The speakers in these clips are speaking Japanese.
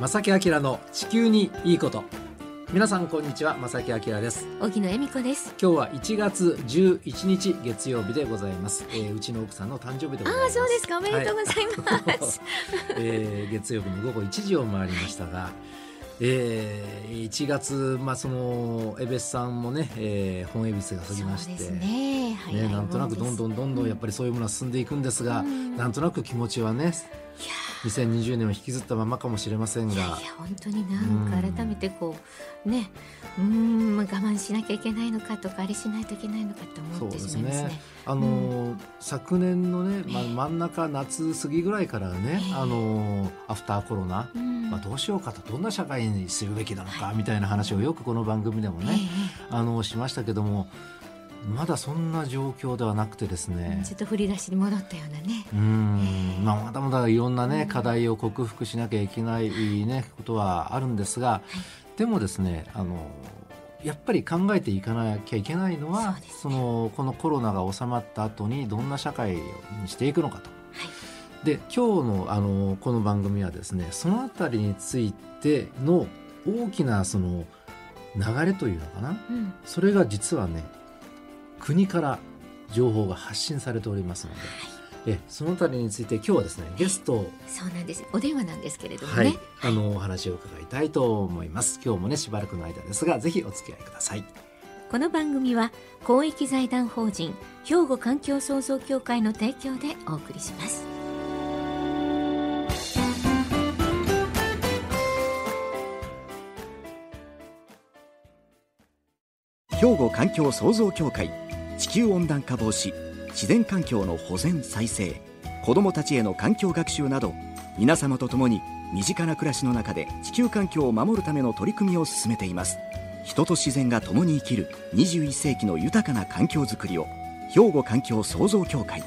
正木明の地球にいいこと。皆さんこんにちは。正木明です。荻野恵美子です。今日は1月11日月曜日でございます、えー、うちの奥さんの誕生日でございます。ああそうですか。おめでとうございます、は いえー、月曜日の午後1時を回りましたがえー、1月、まあ、その江別さんもね、えー、本恵比寿が過ぎましてそうですね。ね、なんとなくどんどんどんどんやっぱりそういうものは進んでいくんですが、うん。なんとなく気持ちはね2020年を引きずったままかもしれませんが。いや本当になんか改めてこうね。うーん我慢しなきゃいけないのかとかあれしないといけないのかと思ってしまいますね。あのー昨年のね、まあ、ええ。真ん中夏過ぎぐらいからね、ええ。あのーアフターコロナ、うん。まあ、どうしようかとどんな社会にするべきなのかみたいな話をよくこの番組でもええ。ね、あのしましたけどもまだそんな状況ではなくてですええねちょっと振り出しに戻ったようなね。うん、まあ、まだまだいろんなね課題を克服しなきゃいけないねことはあるんですが、でもですねあのやっぱり考えていかなきゃいけないのはそね。そのこのコロナが収まった後にどんな社会にしていくのかと。で今日のあのこの番組はですねそのあたりについての大きなその流れというのかなうん、それが実はね国から情報が発信されておりますので、えそのあたりについて今日はですねゲストをそうなんです。お電話なんですけれどもね。はい、あのお話を伺いたいと思います今日もねしばらくの間ですがぜひお付き合いくださいこの番組は公益財団法人兵庫環境創造協会の提供でお送りします。兵庫環境創造協会地球温暖化防止自然環境の保全再生子どもたちへの環境学習など皆様と共に身近な暮らしの中で地球環境を守るための取り組みを進めています。人と自然が共に生きる21世紀の豊かな環境づくりを兵庫環境創造協会。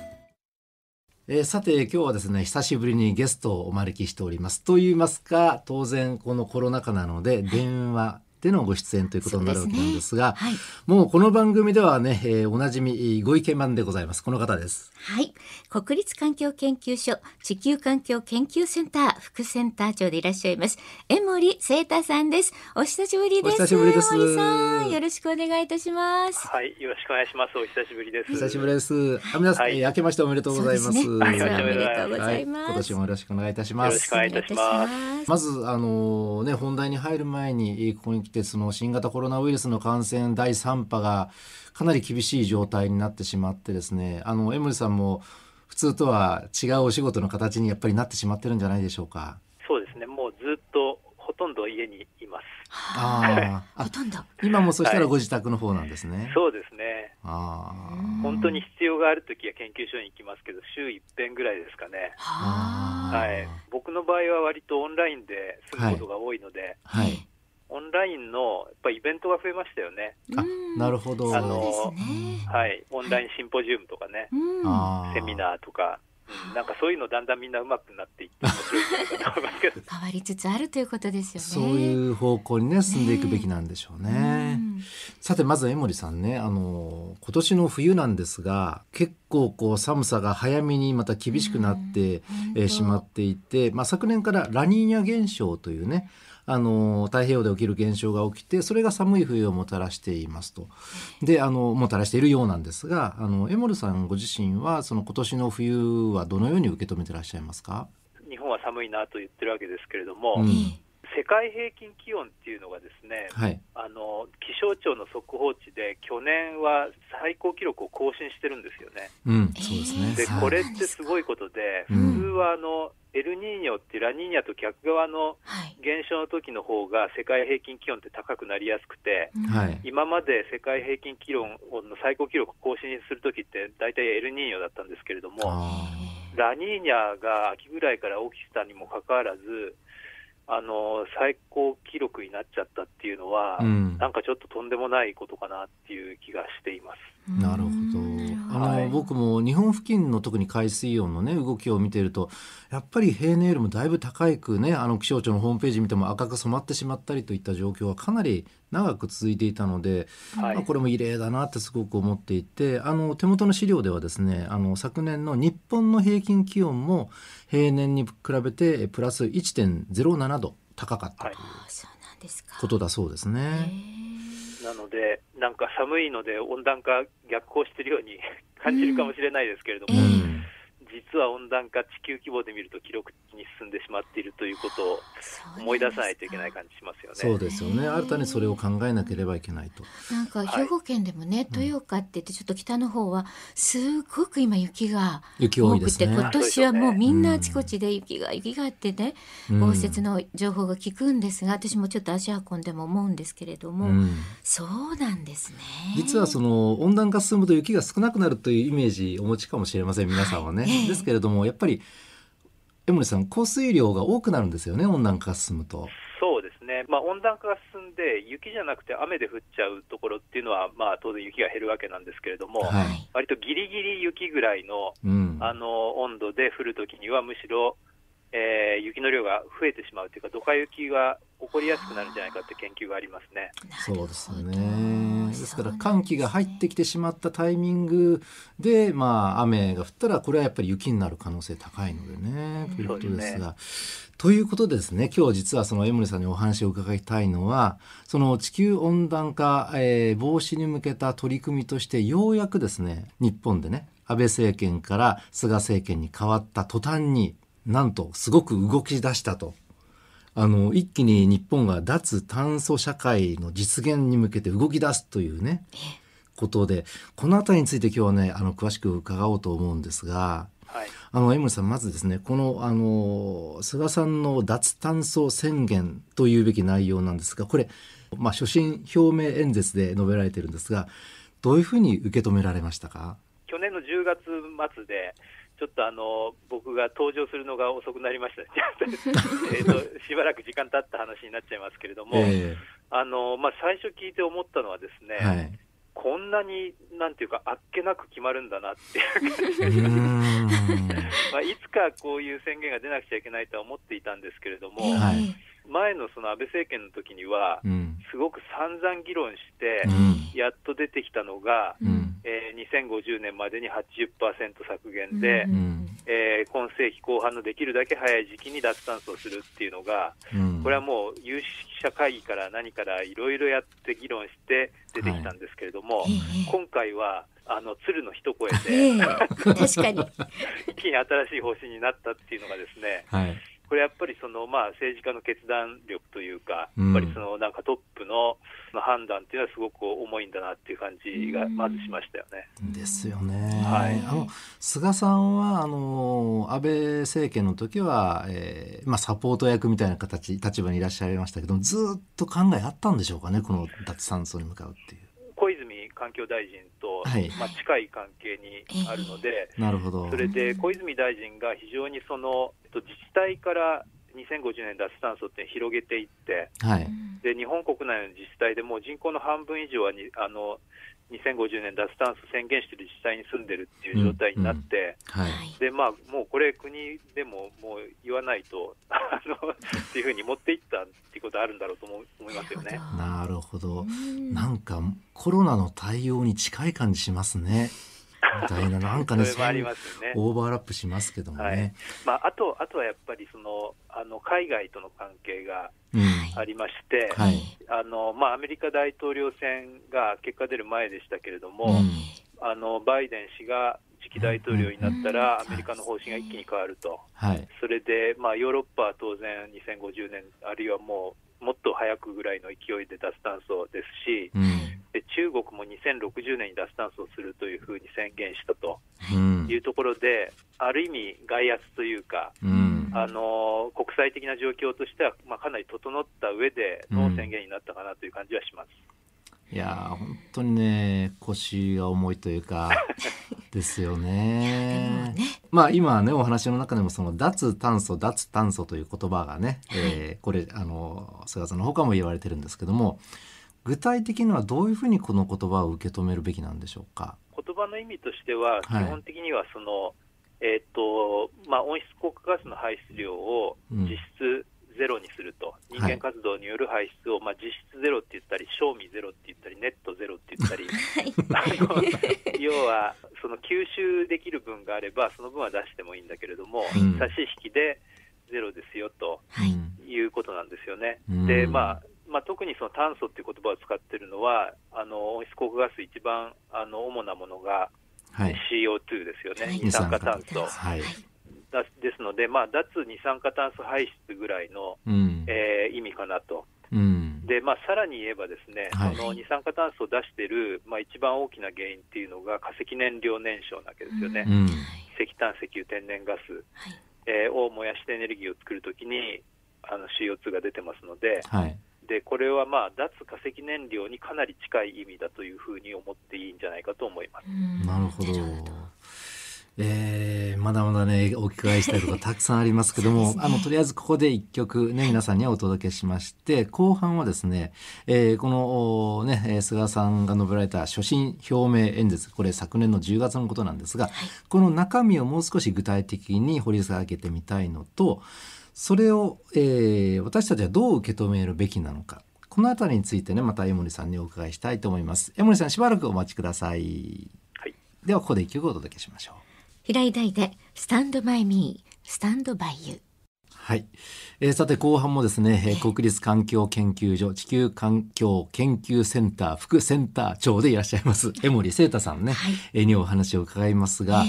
えーさて今日はですね久しぶりにゲストをお招きしております。と言いますか当然このコロナ禍なので電話でのご出演ということになるわけなんですがはい。もうこの番組ではね、えーおなじみご意見番でございますこの方ですはい。国立環境研究所地球環境研究センター副センター長でいらっしゃいます江森聖太さんです。お久しぶりです。お久しぶりです江森さん、よろしくお願いいたします。はい、よろしくお願いします。お久しぶりです。久しぶりですあ皆さん、はいえー明けましておめでとうございますそうですね。はいおめでとうございます。はい、今年もよろしくお願いいたしますよろしくお願いいたしますまずあのね本題に入る前にえーここに来てその新型コロナウイルスの感染第3波がかなり厳しい状態になってしまってですねあの江森さんも普通とは違うお仕事の形にやっぱりなってしまってるんじゃないでしょうか？そうですね。もうずっとほとんど家にいます。あーあほとんど。今もそしたらはいご自宅の方なんですね。そうですね。あうん本当に必要があるときは研究所に行きますけど、週一遍ぐらいですかね。あーはい。僕の場合は割とオンラインで済むことが多いので、はい。オンラインのやっぱイベントが増えましたよね。あうんなるほど。あのそうですね。はい。オンラインシンポジウムとかね、うん。あーセミナーとか、うんなんかそういうのだんだんみんな上手くなっていって面白いんじゃないかと思いますけど。変わりつつあるということですよね。そういう方向にね進んでいくべきなんでしょうね。うんさてまず江森さんねあの今年の冬なんですが結構こう寒さが早めにまた厳しくなって、うんえーしまっていて、まあ、昨年からラニーニャ現象というねあの太平洋で起きる現象が起きてそれが寒い冬をもたらしていますと。であのもたらしているようなんですがあの江森さんご自身はその今年の冬はどのように受け止めてらっしゃいますか、日本は寒いなと言ってるわけですけれども、うん。え世界平均気温っていうのがですね、はい、あの気象庁の速報値で去年は最高記録を更新してるんですよね。うん、そうですね。で、はい。これってすごいことで、うん。普通はあのエルニーニョってラニーニャと逆側のはい。現象の時の方が世界平均気温って高くなりやすくて、うんはい今まで世界平均気温の最高記録を更新する時って大体エルニーニョだったんですけれども、あラニーニャが秋ぐらいから起きてたにもかかわらず、あの最高記録になっちゃったっていうのは、ーうんなんかちょっととんでもないことかなっていう気がしています。なるほど。あの、はい僕も日本付近の特に海水温のね動きを見ているとやっぱり平年よりもだいぶ高いくねあの気象庁のホームページ見ても赤く染まってしまったりといった状況はかなり長く続いていたので、はいまあこれも異例だなってすごく思っていてあの手元の資料ではですねあの昨年の日本の平均気温も平年に比べてプラス1.07度高かったというあそうなんですか。ことだそうですへね。ーなので、なんか寒いので温暖化逆行しているように 感じるかもしれないですけれども、実は温暖化、地球規模で見ると記録的に進んでしまっているということを思い出さないといけない感じしますよね。そうですよね。新たにそれを考えなければいけないと。なんかはい兵庫県でもね、豊岡って言ってちょっと北の方はすごく今雪が雪多多くて、いですね。今年はもうみんなあちこちで雪が雪があってね、うん豪雪の情報が聞くんですが私もちょっと足運んでも思うんですけれども、うんそうなんですね。実はその温暖化進むと雪が少なくなるというイメージお持ちかもしれません皆さんはね。ええですけれどもやっぱり江森さん降水量が多くなるんですよね温暖化が進むと。そうですね、まあ、温暖化が進んで、雪じゃなくて雨で降っちゃうところっていうのは、まあ、当然雪が減るわけなんですけれども、はい割とギリギリ雪ぐらいのうん、あの温度で降るときには、むしろ、えー雪の量が増えてしまうというか、ドカ雪が起こりやすくなるんじゃないかって研究がありますね。そうですよね。ですから寒気が入ってきてしまったタイミングで、まあ、雨が降ったらこれはやっぱり雪になる可能性高いのでね。ということですが。ということでですね今日実はその江森さんにお話を伺いたいのはその地球温暖化、えー防止に向けた取り組みとしてようやくですね日本でね安倍政権から菅政権に変わった途端になんとすごく動き出したと。あの一気に日本が脱炭素社会の実現に向けて動き出すというねことでこの辺りについて今日はねあの詳しく伺おうと思うんですがはい。あの江森さんまずですねこのあの菅さんの脱炭素宣言というべき内容なんですがこれ、まあ、所信表明演説で述べられているんですがどういうふうに受け止められましたか？去年の10月末で、ちょっとあの僕が登場するのが遅くなりました、えーとしばらく時間経った話になっちゃいますけれども、えあのまあ、最初聞いて思ったのはですね、えはい。こんなになんていうか、あっけなく決まるんだなっていう感じうーん。まあ、いつかこういう宣言が出なくちゃいけないとは思っていたんですけれども、前のその安倍政権の時にはう、ん。すごく散々議論してう、ん。やっと出てきたのが、うんえー2050年までに80%削減で、うん。えー今世紀後半のできるだけ早い時期に脱炭素をするっていうのが、うん。これはもう有識者会議から何からいろいろやって議論して出てきたんですけれども、ええ。今回はあの鶴の一声えで、え。確かに。一気に新しい方針になったっていうのがですね、はいこれやっぱりその、まあ、政治家の決断力というか、うんやっぱりそのなんかトップのの判断っていうのはすごく重いんだなっていう感じがまずしましたよね。ですよね。はいあの菅さんはあの安倍政権の時は、えーまあサポート役みたいな形立場にいらっしゃいましたけど、ずっと考えあったんでしょうかね、この脱炭素に向かうっていう。環境大臣と、はいまあ、近い関係にあるので、なるほど。それで小泉大臣が非常にそのえっと自治体から2050年脱炭素って広げていって、はい。で日本国内の自治体でもう人口の半分以上はにあの2050年脱炭素宣言している自治体に住んでるっていう状態になって、はい。でまあ、もうこれ、国でももう言わないと あのっていうふうに持っていったっていうことあるんだろうと思う思いますよね。なるほど。うんなんかコロナの対応に近い感じしますね。みたいななんかね、それもありそうますよね。オーバーラップしますけどもね。はいまあ、あとあとはやっぱりそのあの海外との関係がうん。ありまして、はい。あのまあ、アメリカ大統領選が結果出る前でしたけれども、うんあのバイデン氏が次期大統領になったら、うんアメリカの方針が一気に変わると、はい。それで、まあ、ヨーロッパは当然2050年、あるいはもうもっと早くぐらいの勢いで脱炭素ですし、うん。で中国も2060年に脱炭素をするというふうに宣言したとうんいうところで、ある意味、外圧というか、うん。あの国際的な状況としては、まあ、かなり整った上での宣言になったかなという感じはします。いやー本当にね腰が重いというか ですよね。ねまあ今ねお話の中でもその脱炭素脱炭素という言葉がね、えーこれあの菅さんの他も言われてるんですけども具体的にはどういうふうにこの言葉を受け止めるべきなんでしょうか？言葉の意味としては、基はい。本的にはその、えーとまあ、温室効果ガスの排出量をうん。実質ゼロにすると、人間活動による排出を、まあ、実質ゼロって言ったり、賞味ゼロって言ったり、ネットゼロって言ったり、要はその吸収できる分があれば、その分は出してもいいんだけれども、うん。差し引きでゼロですよとはい。うん。いうことなんですよね。うん。で、まあ、まあ、特にその炭素っていう言葉を使ってるのは、あの温室効果ガス、一番あの主なものがはい。CO2 ですよね、はい。二酸化炭素。はい。だですので、まあ、脱二酸化炭素排出ぐらいの、うん。えー意味かなと。うん。で、まあ、さらに言えばですね、はい。その二酸化炭素を出している、まあ、一番大きな原因っていうのが化石燃料燃焼なわけですよね。うん。石炭、石油、天然ガス、はい。えーを燃やしてエネルギーを作るときにあの CO2 が出てますので、はいでこれはまあ脱化石燃料にかなり近い意味だというふうに思っていいんじゃないかと思います。うん。なるほど。えーまだまだねお伺いしたいことがたくさんありますけども、ね。あのとりあえずここで一曲ね皆さんにはお届けしまして後半はですね、えーこのおねえー菅さんが述べられた所信表明演説これ昨年の10月のことなんですが、この中身をもう少し具体的に掘り下げてみたいのとそれを、えー私たちはどう受け止めるべきなのか。このあたりについてねまた江森さんにお伺いしたいと思います。江森さんしばらくお待ちください。はい。ではここで一曲お届けしましょう。平井大でスタンドバイミースタンドバイユーはい、えーさて後半もですね、えー国立環境研究所地球環境研究センター副センター長でいらっしゃいます江森聖太さんね、はい。えーにお話を伺いますが、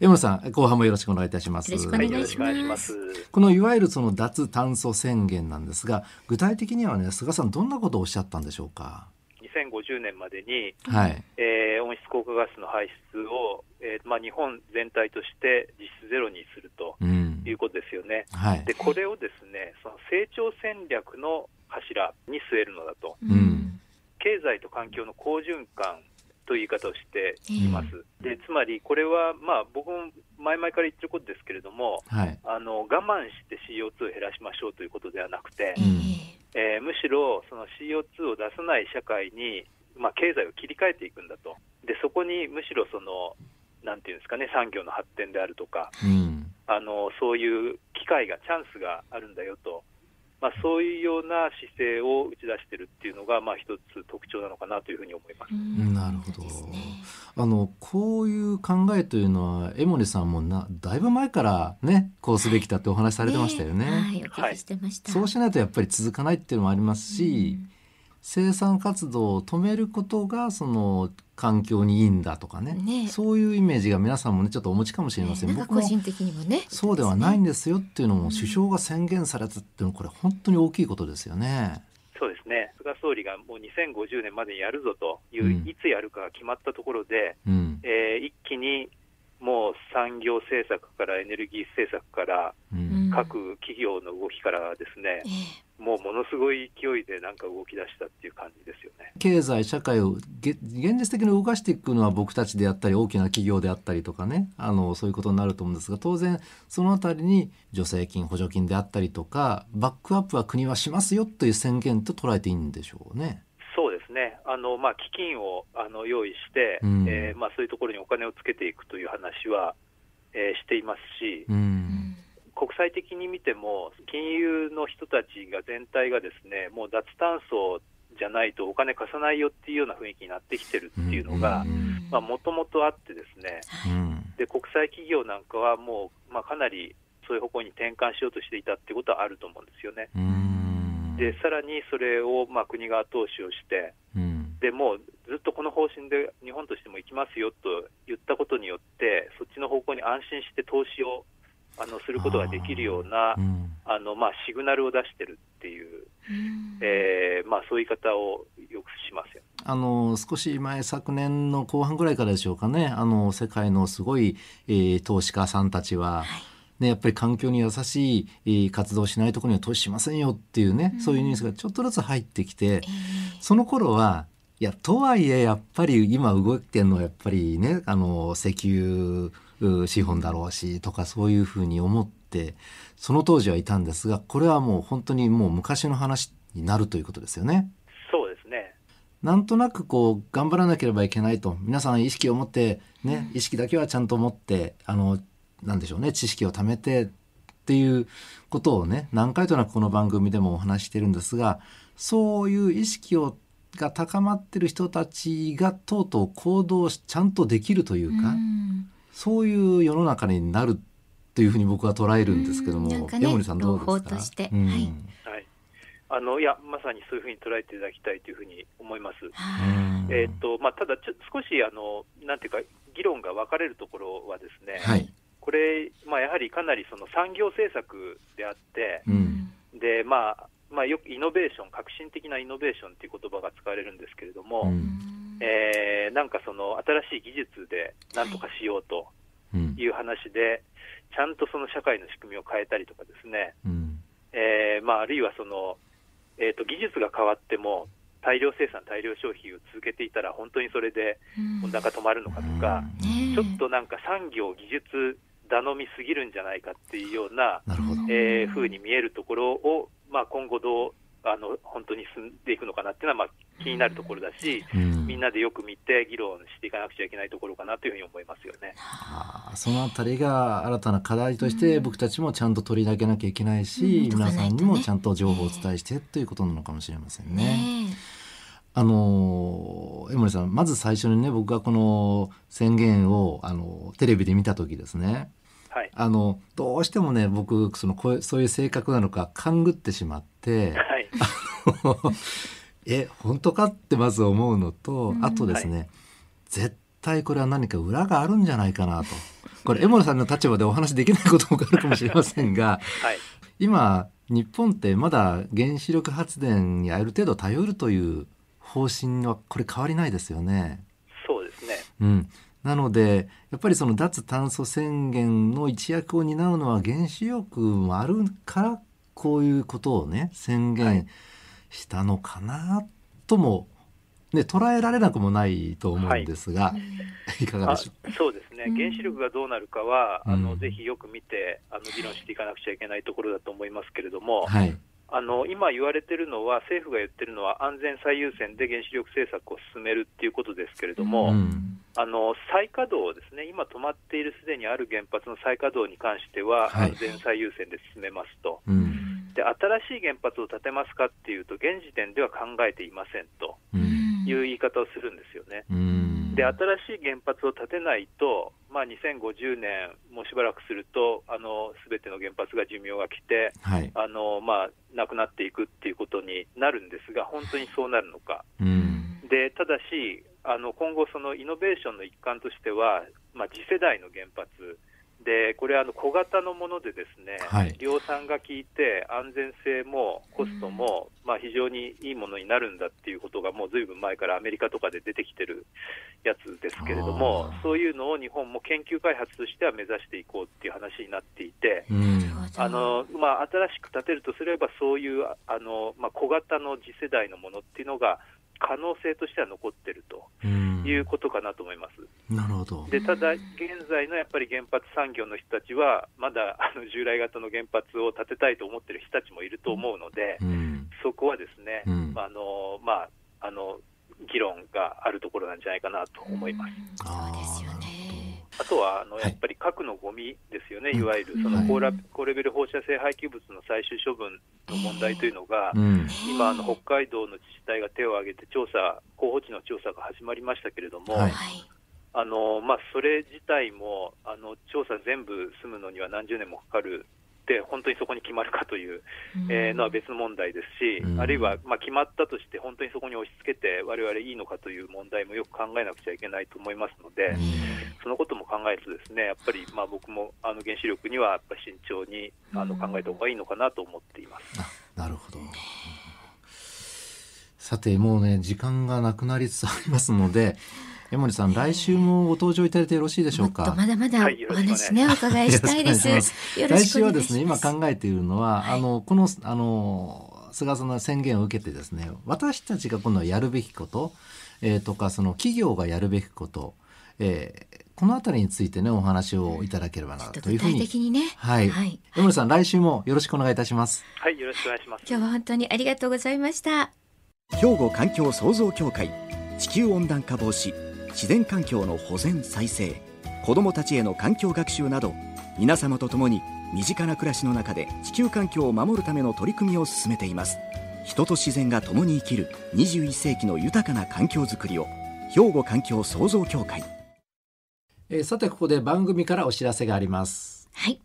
え江森さん後半もよろしくお願いいたします。よろしくおはい、よろ願いしますしくお願いします。このいわゆるその脱炭素宣言なんですが具体的にはね菅さんどんなことをおっしゃったんでしょうか？2050年までに、はい。えー温室効果ガスの排出を、えーまあ、日本全体として実質ゼロにするとうん。いうことですよね。はい。でこれをですねその成長戦略の柱に据えるのだと、ん。経済と環境の好循環という言い方をしています。でつまりこれは、まあ、僕も前々から言ってることですけれども、はい。あの我慢して CO2 を減らしましょうということではなくてえ、え。えーむしろその CO2 を出さない社会に、まあ、経済を切り替えていくんだと、でそこにむしろその、なんていうんですかね、産業の発展であるとか、うん。あのそういう機会が、チャンスがあるんだよと、まあ、そういうような姿勢を打ち出してるっていうのが、まあ、一つ特徴なのかなというふうに思います。うん。なるほど。あのこういう考えというのは江森さんもなだいぶ前からねこうすべきだってお話しされてましたよね。はい、お聞きしてました。そうしないとやっぱり続かないっていうのもありますし、生産活動を止めることがその環境にいいんだとかね。ね。そういうイメージが皆さんもねちょっとお持ちかもしれません、ね。僕個人的にもね。そうではないんでですよっていうのも首相が宣言されたっていうのはこれ本当に大きいことですよね。そうですね。菅総理がもう2050年までにやるぞという、うん。いつやるかが決まったところで、うん。えー一気にもう産業政策からエネルギー政策からうん。うん。各企業の動きからですね、えもうものすごい勢いでなんか動き出したっていう感じですよね。経済社会をげ現実的に動かしていくのは僕たちであったり大きな企業であったりとかねあのそういうことになると思うんですが当然そのあたりに助成金補助金であったりとかバックアップは国はしますよという宣言と捉えていいんでしょうね。そうですね、あのまあ、基金をあの用意して、うんえーまあ、そういうところにお金をつけていくという話は、えーしていますし、うえん国際的に見ても、金融の人たちが全体がですねもう脱炭素じゃないとお金貸さないよっていうような雰囲気になってきてるっていうのがうんもともとあって、ですね。うん。で国際企業なんかはもう、まあ、かなりそういう方向に転換しようとしていたっていうことはあると思うんですよね。うん。でさらにそれをまあ国が後押しをして、うん。でもうずっとこの方針で日本としても行きますよと言ったことによって、そっちの方向に安心して投資をあのすることができるようなうん。あの、まあ、シグナルを出してるっていう、うん。えーまあ、そういう言い方をよくしますよ。あの少し前昨年の後半ぐらいからでしょうかね。あの世界のすごい、えー投資家さんたちは、ね、やっぱり環境に優しい、えー活動をしないところには投資しませんよっていうね、そういうニュースがちょっとずつ入ってきてえその頃はいやとはいえやっぱり今動いてるのはやっぱりねあの石油う資本だろうしとかそういうふうに思ってその当時はいたんですがこれはもう本当にもう昔の話になるということですよね。そうですね。なんとなくこう頑張らなければいけないと皆さん意識を持ってね、意識だけはちゃんと持ってあのなんでしょうね知識を貯めてっていうことをね何回となくこの番組でもお話ししてるんですがそういう意識をが高まってる人たちがとうとう行動しちゃんとできるというか、うんそういう世の中になるというふうに僕は捉えるんですけども、ね山森さんどうですか？朗報としてうんはいはいあのいやまさにそういうふうに捉えていただきたいというふうに思います。はいえーっとまあ、ただちょ、少しあのなんていうか、議論が分かれるところはですね、はい。これ、まあ、やはりかなりその産業政策であって、うん。でまあまあ、よくイノベーション、革新的なイノベーションという言葉が使われるんですけれども、うん。えーなんかその新しい技術でなんとかしようとうん。いう話で、ちゃんとその社会の仕組みを変えたりとかですね、うん。えーまあ、あるいはその、えー、と技術が変わっても、大量生産、大量消費を続けていたら、本当にそれで温暖化止まるのかとか、ねえちょっとなんか産業、技術頼みすぎるんじゃないかっていうような、なるほど。えー、風に見えるところを、まあ、今後どうあの本当に進んでいくのかなっていうのは、まあ、気になるところだし、うん。みんなでよく見て、議論していかなくちゃいけないところかなというふうに思いますよね。あーそのあたりが新たな課題として僕たちもちゃんと取り上げなきゃいけないし、うん皆さんにもちゃんと情報をお伝えしてということなのかもしれませんね。ね。あの江森さんまず最初にね僕がこの宣言をあのテレビで見た時ですね。はい、あのどうしてもね僕そのこうそういう性格なのか勘ぐってしまってはい、え本当かってまず思うのと、うん。あとですね、絶対これは何か裏があるんじゃないかなと。これ江森さんの立場でお話できないこともあるかもしれませんが はい、今日本ってまだ原子力発電にある程度頼るという方針はこれ変わりないですよね。そうですね。うん、なのでやっぱりその脱炭素宣言の一役を担うのは原子力もあるからこういうことをね宣言したのかなとも、ね、捉えられなくもないと思うんですが、い、かがあでしょそうですね、うん。原子力がどうなるかは、あのうん。ぜひよく見てあの議論していかなくちゃいけないところだと思いますけれども、う。はい、あの今言われてるのは、政府が言ってるのは、安全最優先で原子力政策を進めるっていうことですけれども、うん。あの再稼働ですね、今止まっているすでにある原発の再稼働に関しては、はい。安全最優先で進めますと、うんで新しい原発を建てますかっていうと、現時点では考えていませんとうんいう言い方をするんですよね。うんで新しい原発を建てないと、まあ、2050年、もうしばらくすると、すべての原発が寿命が来て、はいあのまあ、なくなっていくっていうことになるんですが、本当にそうなるのか。うんでただし、あの今後、そのイノベーションの一環としては、まあ、次世代の原発、でこれはあの小型のもので、ですね、はい。量産が効いて、安全性もコストも、まあ、非常にいいものになるんだっていうことが、もうずいぶん前からアメリカとかで出てきてるやつですけれどもそういうのを日本も研究開発としては目指していこうっていう話になっていて。うん。あのまあ、新しく建てるとすれば、そういうあの、まあ、小型の次世代のものっていうのが、可能性としては残ってるとうんいうことかなと思います。なるほど。でただ、現在のやっぱり原発産業の人たちは、まだあの従来型の原発を建てたいと思ってる人たちもいると思うので、うんそこはですね、うんあのまあ、あの議論があるところなんじゃないかなと思います。そうですよあ。あとはあのはい。やっぱり核のゴミですよね、うん。いわゆるそはい。の高ラ高レベル放射性廃棄物の最終処分の問題というのが、うん。今、あの北海道の自治体が手を挙げて調査、候補地の調査が始まりましたけれども、はい。はい。あのまあ、それ自体もあの調査全部済むのには何十年もかかるで、本当にそこに決まるかという、えーのは別の問題ですし、うん。あるいは、まあ、決まったとして、本当にそこに押し付けて、われわれいいのかという問題もよく考えなくちゃいけないと思いますので。そのことも考えると、ですねやっぱりまあ僕もあの原子力にはやっぱ慎重にあのうん考えた方がいいのかなと思っています。あなるほど。さてもうね時間がなくなりつつありますので 江森さん来週もご登場いただいてよろしいでしょうか？まだまだおろしくお願いお伺いしたいでよろしくお願いしす 来週はですね今。考えているのは、はいあのこのあの菅さんの宣言を受けてですね私たちが今度はやるべきこと、えーとかその企業がやるべきこと、えーこのあたりについてねお話をいただければなというふうに的にね。はい、はい。江森さん来週もよろしくお願いいたします。はい、よろしくお願いします。今日は本当にありがとうございました。兵庫環境創造協会地球温暖化防止自然環境の保全再生子どもたちへの環境学習など皆様と共に身近な暮らしの中で地球環境を守るための取り組みを進めています人と自然が共に生きる21世紀の豊かな環境づくりを兵庫環境創造協会えーさてここで番組からお知らせがあります。はい。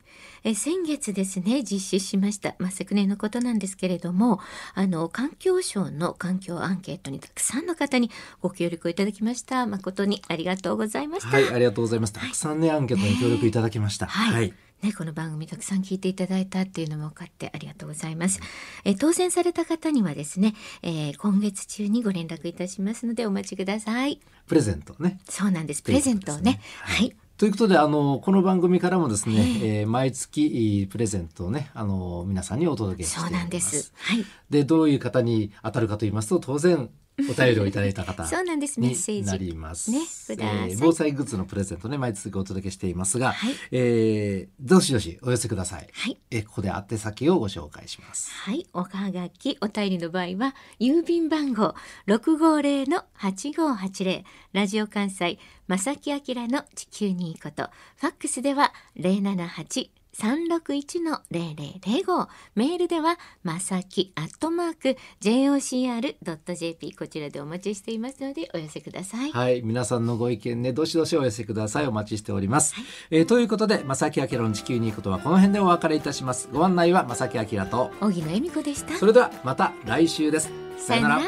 え先月ですね実施しました、まあ、昨年のことなんですけれどもあの環境省の環境アンケートにたくさんの方にご協力をいただきました。誠にありがとうございました。はいありがとうございます。たくさんね、アンケートに協力いただきました、はい、はいね、この番組たくさん聞いていただいたっていうのも分かってありがとうございます。え当選された方にはですね、えー、今月中にご連絡いたしますのでお待ちください。プレゼントね。そうなんです。プレゼントをね。ねはい、ということであのこの番組からもですね、えー、毎月プレゼントをねあの皆さんにお届けしています。そうなんです。はい。でどういう方に当たるかと言いますと当然お便りをいただいた方そうなんですメッセージ。なります。ね、えー、防災グッズのプレゼントね毎月お届けしていますが、はい、えー、どしどしお寄せください、はい、えー、ここで宛先をご紹介します。はい。おはがきお便りの場合は郵便番号六五零の八五八零。ラジオ関西正木明の地球にいいこと。ファックスでは零七八361-0005メールではまさきアットマーク jocr.jp こちらでお待ちしていますのでお寄せください。はい。皆さんのご意見ねどしどしお寄せください。お待ちしております、はい、えー、ということでまさきあきらの地球にいいことはこの辺でお別れいたします。ご案内はまさきあきらと荻野恵美子でした。それではまた来週です。さよなら。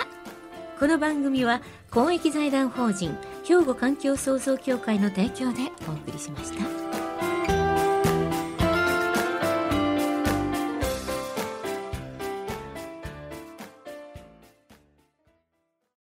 この番組は公益財団法人兵庫環境創造協会の提供でお送りしました。